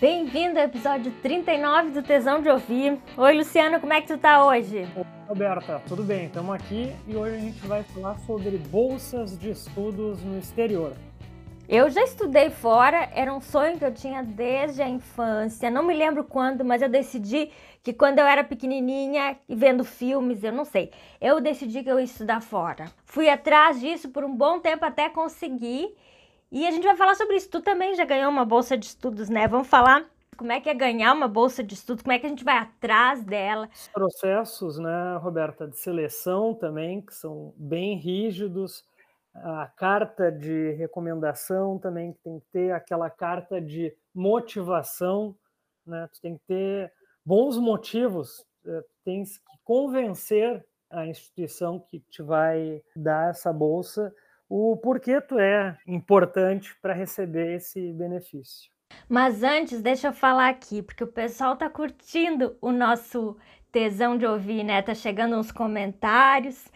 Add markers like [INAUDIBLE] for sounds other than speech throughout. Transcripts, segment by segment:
Bem-vindo ao episódio 39 do Tesão de Ouvir. Oi, Luciano, como é que tu tá hoje? Oi, Roberta, tudo bem? Estamos aqui e hoje a gente vai falar sobre bolsas de estudos no exterior. Eu já estudei fora, era um sonho que eu tinha desde a infância. Não me lembro quando, mas eu decidi que quando eu era pequenininha e vendo filmes, eu não sei, eu decidi que eu ia estudar fora. Fui atrás disso por um bom tempo até conseguir e a gente vai falar sobre isso. Tu também já ganhou uma bolsa de estudos, né? Vamos falar como é que é ganhar uma bolsa de estudos, como é que a gente vai atrás dela. Os processos, né, Roberta, de seleção também, que são bem rígidos. A carta de recomendação também, que tem que ter aquela carta de motivação, né? Tu tem que ter bons motivos, eh, tem que convencer a instituição que te vai dar essa bolsa o porquê tu é importante para receber esse benefício. Mas antes, deixa eu falar aqui, porque o pessoal tá curtindo o nosso tesão de ouvir, né? Tá chegando uns comentários,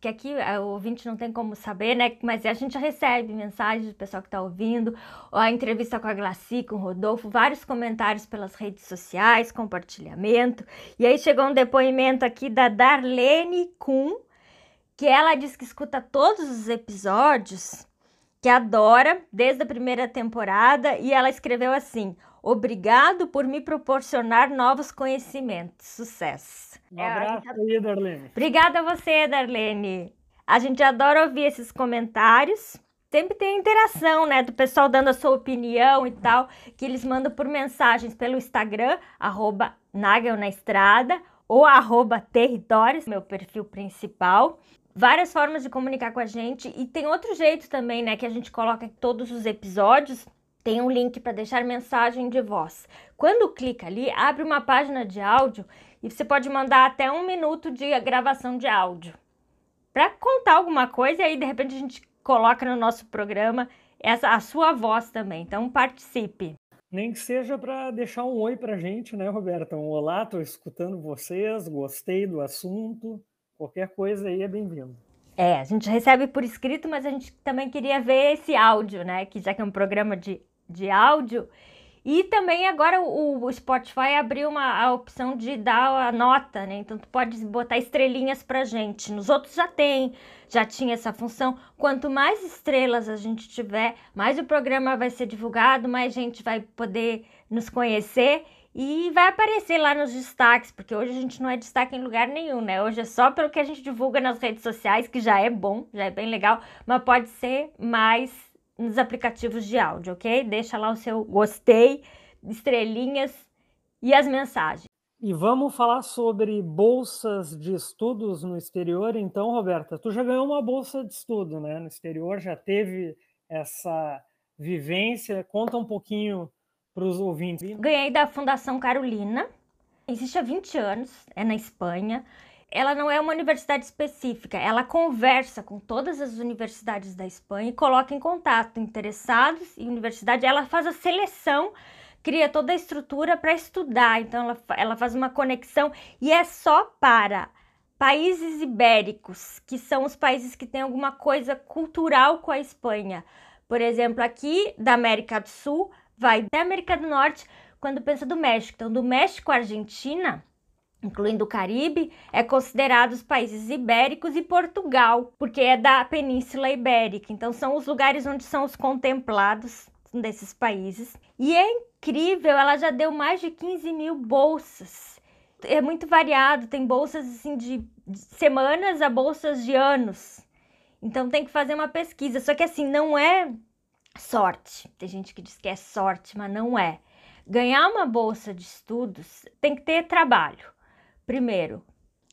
que aqui o ouvinte não tem como saber, né? Mas a gente recebe mensagens do pessoal que tá ouvindo, a entrevista com a Glaci, com o Rodolfo, vários comentários pelas redes sociais, compartilhamento. E aí chegou um depoimento aqui da Darlene Kuhn, que ela diz que escuta todos os episódios, que adora desde a primeira temporada e ela escreveu assim: Obrigado por me proporcionar novos conhecimentos. Sucesso. Um abraço aí, Darlene. Obrigada a você, Darlene. A gente adora ouvir esses comentários. Sempre tem interação, né, do pessoal dando a sua opinião e tal, que eles mandam por mensagens pelo Instagram, arroba Nagel na Estrada, ou arroba Territórios, meu perfil principal várias formas de comunicar com a gente e tem outro jeito também, né, que a gente coloca todos os episódios. Tem um link para deixar mensagem de voz. Quando clica ali, abre uma página de áudio e você pode mandar até um minuto de gravação de áudio para contar alguma coisa e aí de repente a gente coloca no nosso programa essa a sua voz também. Então participe. Nem que seja para deixar um oi para gente, né, Roberta? Um olá, estou escutando vocês, gostei do assunto. Qualquer coisa aí é bem-vindo. É, a gente recebe por escrito, mas a gente também queria ver esse áudio, né? Que já que é um programa de, de áudio. E também agora o, o Spotify abriu uma, a opção de dar a nota, né? Então tu pode botar estrelinhas pra gente. Nos outros já tem, já tinha essa função. Quanto mais estrelas a gente tiver, mais o programa vai ser divulgado, mais gente vai poder nos conhecer e vai aparecer lá nos destaques, porque hoje a gente não é destaque em lugar nenhum, né? Hoje é só pelo que a gente divulga nas redes sociais, que já é bom, já é bem legal, mas pode ser mais nos aplicativos de áudio, ok? Deixa lá o seu gostei, estrelinhas e as mensagens. E vamos falar sobre bolsas de estudos no exterior. Então, Roberta, tu já ganhou uma bolsa de estudo, né? No exterior, já teve essa vivência. Conta um pouquinho para os ouvintes? Ganhei da Fundação Carolina. Existe há 20 anos, é na Espanha. Ela não é uma universidade específica, ela conversa com todas as universidades da Espanha e coloca em contato interessados e universidade. Ela faz a seleção, cria toda a estrutura para estudar. Então, ela, ela faz uma conexão e é só para países ibéricos, que são os países que têm alguma coisa cultural com a Espanha. Por exemplo, aqui da América do Sul, vai da América do Norte quando pensa do México. Então, do México à Argentina, incluindo o Caribe, é considerado os países ibéricos e Portugal, porque é da Península Ibérica. Então, são os lugares onde são os contemplados desses países. E é incrível, ela já deu mais de 15 mil bolsas. É muito variado, tem bolsas assim de semanas a bolsas de anos. Então tem que fazer uma pesquisa. Só que assim, não é sorte. Tem gente que diz que é sorte, mas não é. Ganhar uma bolsa de estudos tem que ter trabalho. Primeiro,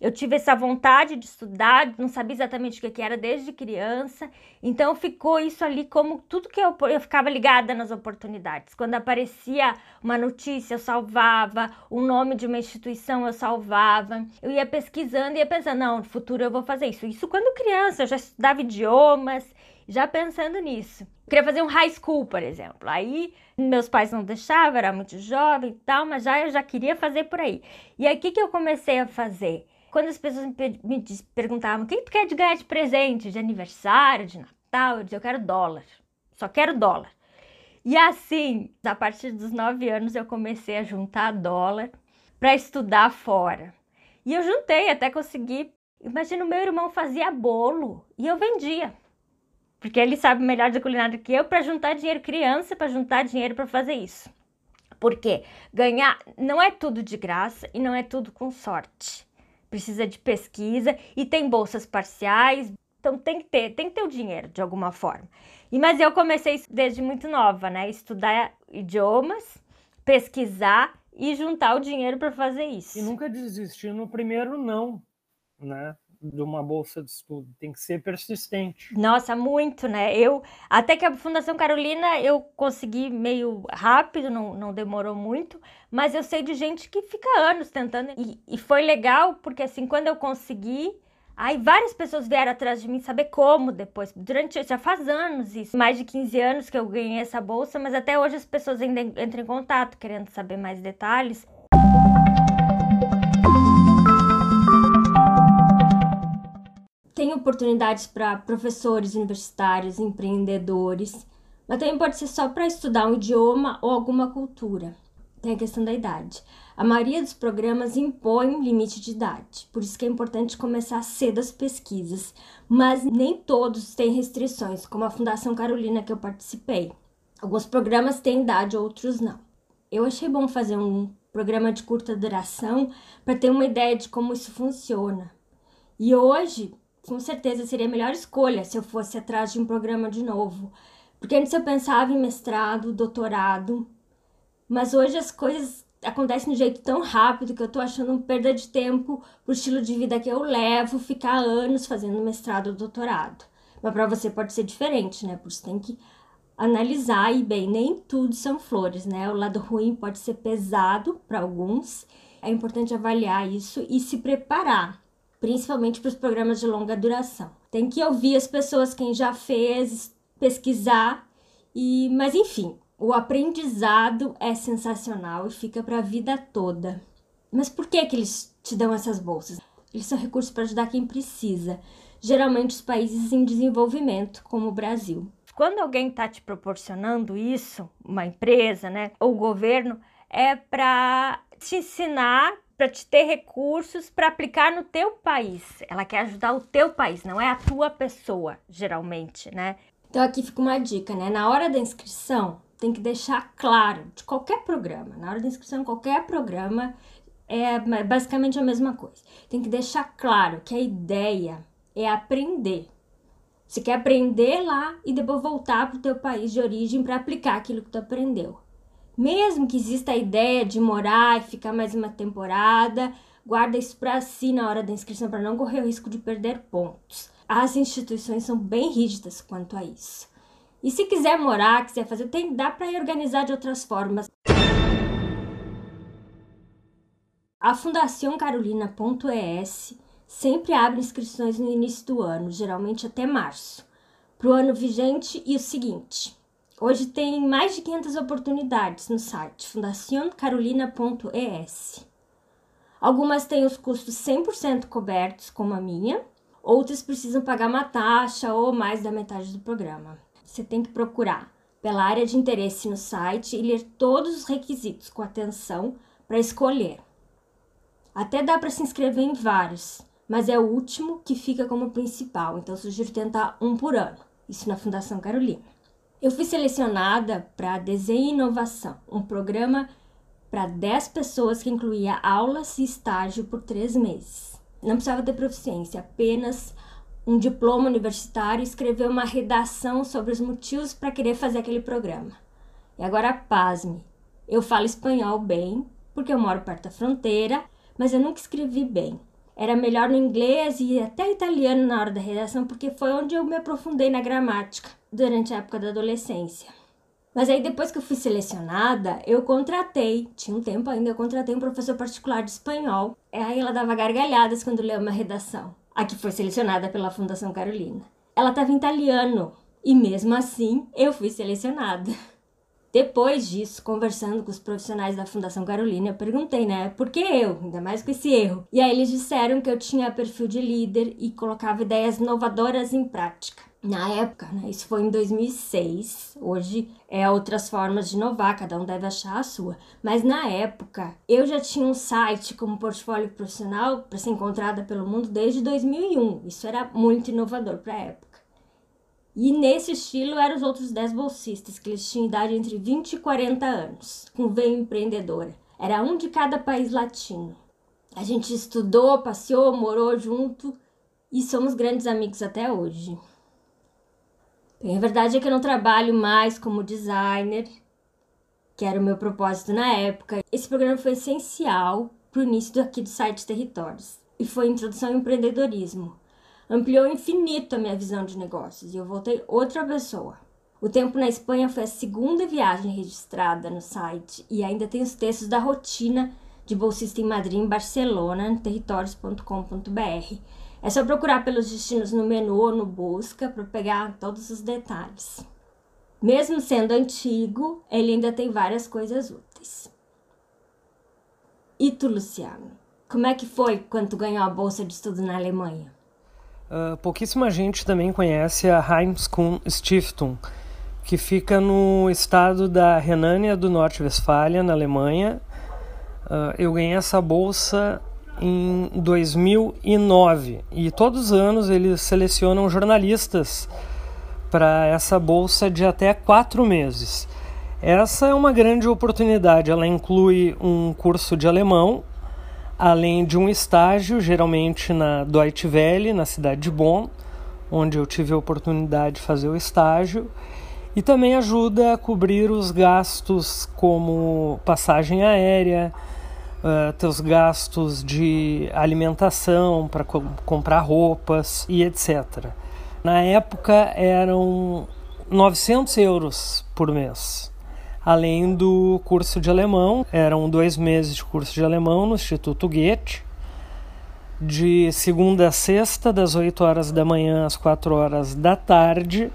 eu tive essa vontade de estudar, não sabia exatamente o que era desde criança, então ficou isso ali como tudo que eu, eu ficava ligada nas oportunidades. Quando aparecia uma notícia, eu salvava, o nome de uma instituição, eu salvava. Eu ia pesquisando e ia pensando, não, no futuro eu vou fazer isso. Isso quando criança, eu já estudava idiomas, já pensando nisso. Eu queria fazer um high school, por exemplo. Aí meus pais não deixavam, era muito jovem e tal, mas já eu já queria fazer por aí. E aí o que, que eu comecei a fazer? Quando as pessoas me, me perguntavam o que tu quer de ganhar de presente, de aniversário, de Natal, eu dizia eu quero dólar. Só quero dólar. E assim, a partir dos nove anos, eu comecei a juntar dólar para estudar fora. E eu juntei até conseguir. Imagina, o meu irmão fazia bolo e eu vendia. Porque ele sabe melhor de culinária que eu para juntar dinheiro criança, para juntar dinheiro para fazer isso. Porque ganhar não é tudo de graça e não é tudo com sorte. Precisa de pesquisa e tem bolsas parciais, então tem que ter, tem que ter o dinheiro de alguma forma. E mas eu comecei desde muito nova, né? Estudar idiomas, pesquisar e juntar o dinheiro para fazer isso. E nunca desistir no primeiro não, né? De uma bolsa de estudo, tem que ser persistente. Nossa, muito, né? Eu até que a Fundação Carolina eu consegui meio rápido, não, não demorou muito, mas eu sei de gente que fica anos tentando e, e foi legal porque assim quando eu consegui Aí várias pessoas vieram atrás de mim saber como depois. Durante já faz anos isso, mais de 15 anos que eu ganhei essa bolsa, mas até hoje as pessoas ainda entram em contato querendo saber mais detalhes. Tem oportunidades para professores universitários, empreendedores, mas também pode ser só para estudar um idioma ou alguma cultura. Tem a questão da idade. A maioria dos programas impõe um limite de idade, por isso que é importante começar cedo as pesquisas, mas nem todos têm restrições, como a Fundação Carolina que eu participei. Alguns programas têm idade, outros não. Eu achei bom fazer um programa de curta duração para ter uma ideia de como isso funciona. E hoje, com certeza seria a melhor escolha se eu fosse atrás de um programa de novo, porque antes eu pensava em mestrado, doutorado, mas hoje as coisas acontece de um jeito tão rápido que eu tô achando perda de tempo pro estilo de vida que eu levo, ficar anos fazendo mestrado ou doutorado. Mas para você pode ser diferente, né? Porque você tem que analisar e bem, nem tudo são flores, né? O lado ruim pode ser pesado para alguns. É importante avaliar isso e se preparar, principalmente para os programas de longa duração. Tem que ouvir as pessoas quem já fez, pesquisar e, mas enfim, o aprendizado é sensacional e fica para a vida toda. Mas por que, que eles te dão essas bolsas? Eles são recursos para ajudar quem precisa, geralmente os países em desenvolvimento, como o Brasil. Quando alguém está te proporcionando isso, uma empresa, né, ou o governo, é para te ensinar, para te ter recursos para aplicar no teu país. Ela quer ajudar o teu país, não é a tua pessoa, geralmente, né? Então aqui fica uma dica, né? Na hora da inscrição, tem que deixar claro de qualquer programa. Na hora da inscrição, qualquer programa é basicamente a mesma coisa. Tem que deixar claro que a ideia é aprender. Você quer aprender lá e depois voltar para o teu país de origem para aplicar aquilo que tu aprendeu. Mesmo que exista a ideia de morar e ficar mais uma temporada, guarda isso para si na hora da inscrição para não correr o risco de perder pontos. As instituições são bem rígidas quanto a isso. E se quiser morar, quiser fazer, tem, dá para organizar de outras formas. A Fundação Carolina.es sempre abre inscrições no início do ano, geralmente até março, para o ano vigente e o seguinte. Hoje tem mais de 500 oportunidades no site fundacioncarolina.es. Algumas têm os custos 100% cobertos, como a minha, outras precisam pagar uma taxa ou mais da metade do programa você tem que procurar pela área de interesse no site e ler todos os requisitos com atenção para escolher. Até dá para se inscrever em vários, mas é o último que fica como principal, então sugiro tentar um por ano. Isso na Fundação Carolina. Eu fui selecionada para Desenho e Inovação, um programa para 10 pessoas que incluía aulas e estágio por três meses. Não precisava ter proficiência, apenas um diploma universitário e escrever uma redação sobre os motivos para querer fazer aquele programa. E agora, pasme, eu falo espanhol bem, porque eu moro perto da fronteira, mas eu nunca escrevi bem. Era melhor no inglês e até italiano na hora da redação, porque foi onde eu me aprofundei na gramática durante a época da adolescência. Mas aí depois que eu fui selecionada, eu contratei, tinha um tempo ainda, eu contratei um professor particular de espanhol. Aí ela dava gargalhadas quando leu uma redação a que foi selecionada pela Fundação Carolina. Ela estava em italiano e mesmo assim eu fui selecionada. [LAUGHS] Depois disso, conversando com os profissionais da Fundação Carolina, eu perguntei, né, por que eu, ainda mais com esse erro? E aí eles disseram que eu tinha perfil de líder e colocava ideias inovadoras em prática. Na época, né, isso foi em 2006, hoje é outras formas de inovar, cada um deve achar a sua. Mas na época, eu já tinha um site como portfólio profissional para ser encontrada pelo mundo desde 2001. Isso era muito inovador para a época. E nesse estilo eram os outros 10 bolsistas, que eles tinham idade entre 20 e 40 anos, com veio empreendedora. Era um de cada país latino. A gente estudou, passeou, morou junto e somos grandes amigos até hoje. Bem, a verdade é que eu não trabalho mais como designer, que era o meu propósito na época. Esse programa foi essencial para o início aqui do site Territórios e foi a introdução ao empreendedorismo ampliou infinito a minha visão de negócios e eu voltei outra pessoa. O tempo na Espanha foi a segunda viagem registrada no site e ainda tem os textos da rotina de bolsista em Madrid e Barcelona, territórios.com.br. É só procurar pelos destinos no menu ou no busca para pegar todos os detalhes. Mesmo sendo antigo, ele ainda tem várias coisas úteis. E tu, Luciano? Como é que foi quando ganhou a bolsa de estudo na Alemanha? Uh, pouquíssima gente também conhece a Heimskun Stiftung, que fica no estado da Renânia do Norte-Westfália, na Alemanha. Uh, eu ganhei essa bolsa em 2009 e todos os anos eles selecionam jornalistas para essa bolsa de até quatro meses. Essa é uma grande oportunidade. Ela inclui um curso de alemão além de um estágio, geralmente na Deutsche Welle, na cidade de Bonn, onde eu tive a oportunidade de fazer o estágio, e também ajuda a cobrir os gastos como passagem aérea, uh, teus gastos de alimentação para co comprar roupas e etc. Na época eram 900 euros por mês além do curso de alemão. Eram dois meses de curso de alemão no Instituto Goethe, de segunda a sexta, das 8 horas da manhã às 4 horas da tarde.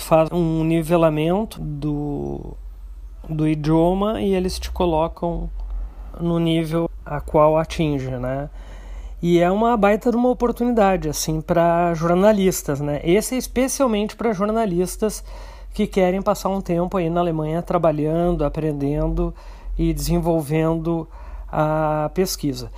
Faz um nivelamento do, do idioma e eles te colocam no nível a qual atinge, né? E é uma baita de uma oportunidade assim para jornalistas, né? Esse é especialmente para jornalistas que querem passar um tempo aí na Alemanha trabalhando, aprendendo e desenvolvendo a pesquisa.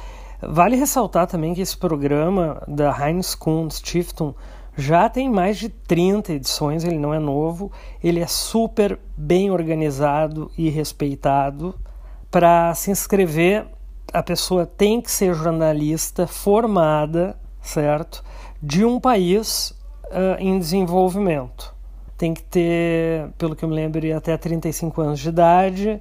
Vale ressaltar também que esse programa da Heinz Kuhn Stiftung já tem mais de 30 edições, ele não é novo, ele é super bem organizado e respeitado. Para se inscrever, a pessoa tem que ser jornalista formada, certo? De um país uh, em desenvolvimento tem que ter, pelo que eu me lembro, até 35 anos de idade,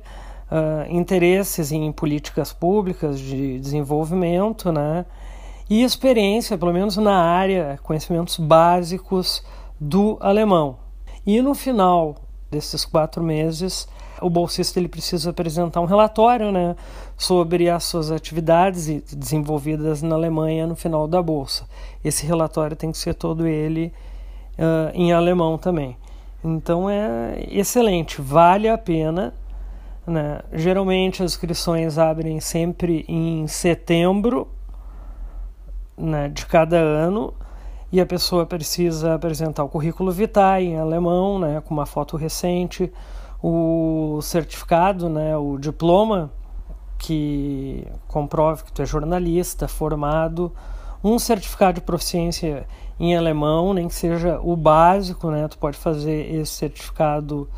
uh, interesses em políticas públicas de desenvolvimento, né? E experiência, pelo menos na área, conhecimentos básicos do alemão. E no final desses quatro meses, o bolsista ele precisa apresentar um relatório né, sobre as suas atividades desenvolvidas na Alemanha no final da bolsa. Esse relatório tem que ser todo ele uh, em alemão também. Então é excelente, vale a pena. Né? Geralmente as inscrições abrem sempre em setembro né, de cada ano e a pessoa precisa apresentar o currículo vitae em alemão, né, com uma foto recente, o certificado, né, o diploma que comprove que tu é jornalista formado, um certificado de proficiência em alemão, nem que seja o básico, né? Tu pode fazer esse certificado,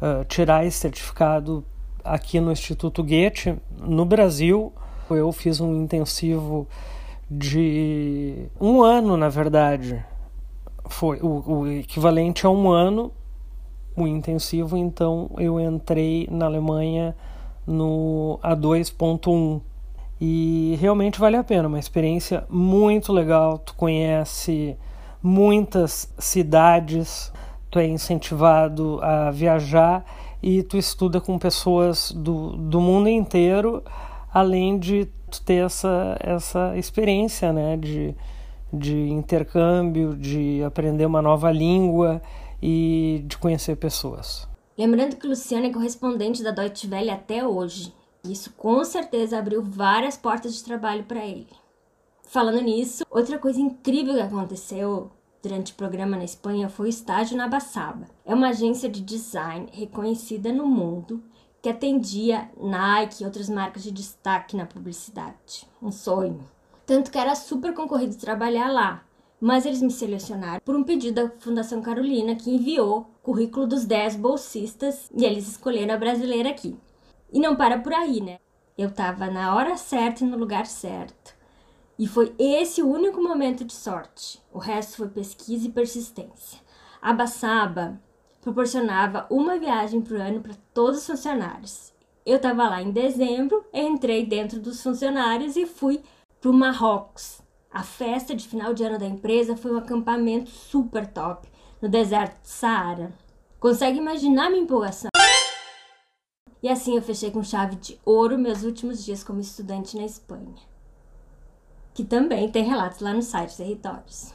uh, tirar esse certificado aqui no Instituto Goethe, no Brasil. Eu fiz um intensivo de um ano, na verdade. Foi o, o equivalente a um ano o intensivo, então eu entrei na Alemanha no A2.1 e realmente vale a pena, uma experiência muito legal. Tu conhece muitas cidades, tu é incentivado a viajar e tu estuda com pessoas do, do mundo inteiro, além de tu ter essa, essa experiência né, de, de intercâmbio, de aprender uma nova língua e de conhecer pessoas. Lembrando que Luciano é correspondente da Deutsche Welle até hoje. Isso com certeza abriu várias portas de trabalho para ele. Falando nisso, outra coisa incrível que aconteceu durante o programa na Espanha foi o estágio na Bassaba. É uma agência de design reconhecida no mundo que atendia Nike e outras marcas de destaque na publicidade. Um sonho. Tanto que era super concorrido trabalhar lá. Mas eles me selecionaram por um pedido da Fundação Carolina, que enviou o currículo dos 10 bolsistas e eles escolheram a brasileira aqui. E não para por aí, né? Eu tava na hora certa e no lugar certo. E foi esse o único momento de sorte. O resto foi pesquisa e persistência. A Baçaba proporcionava uma viagem por ano para todos os funcionários. Eu estava lá em dezembro, entrei dentro dos funcionários e fui para o Marrocos. A festa de final de ano da empresa foi um acampamento super top no deserto de Saara. Consegue imaginar minha empolgação? E assim eu fechei com chave de ouro meus últimos dias como estudante na Espanha que também tem relatos lá no site Territórios.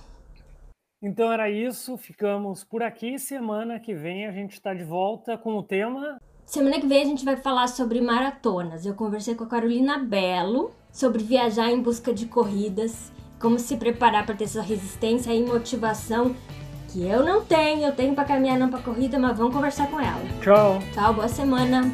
Então era isso, ficamos por aqui. Semana que vem a gente está de volta com o tema. Semana que vem a gente vai falar sobre maratonas. Eu conversei com a Carolina Belo sobre viajar em busca de corridas, como se preparar para ter essa resistência e motivação que eu não tenho. Eu tenho para caminhar não para corrida, mas vamos conversar com ela. Tchau. Tchau, boa semana.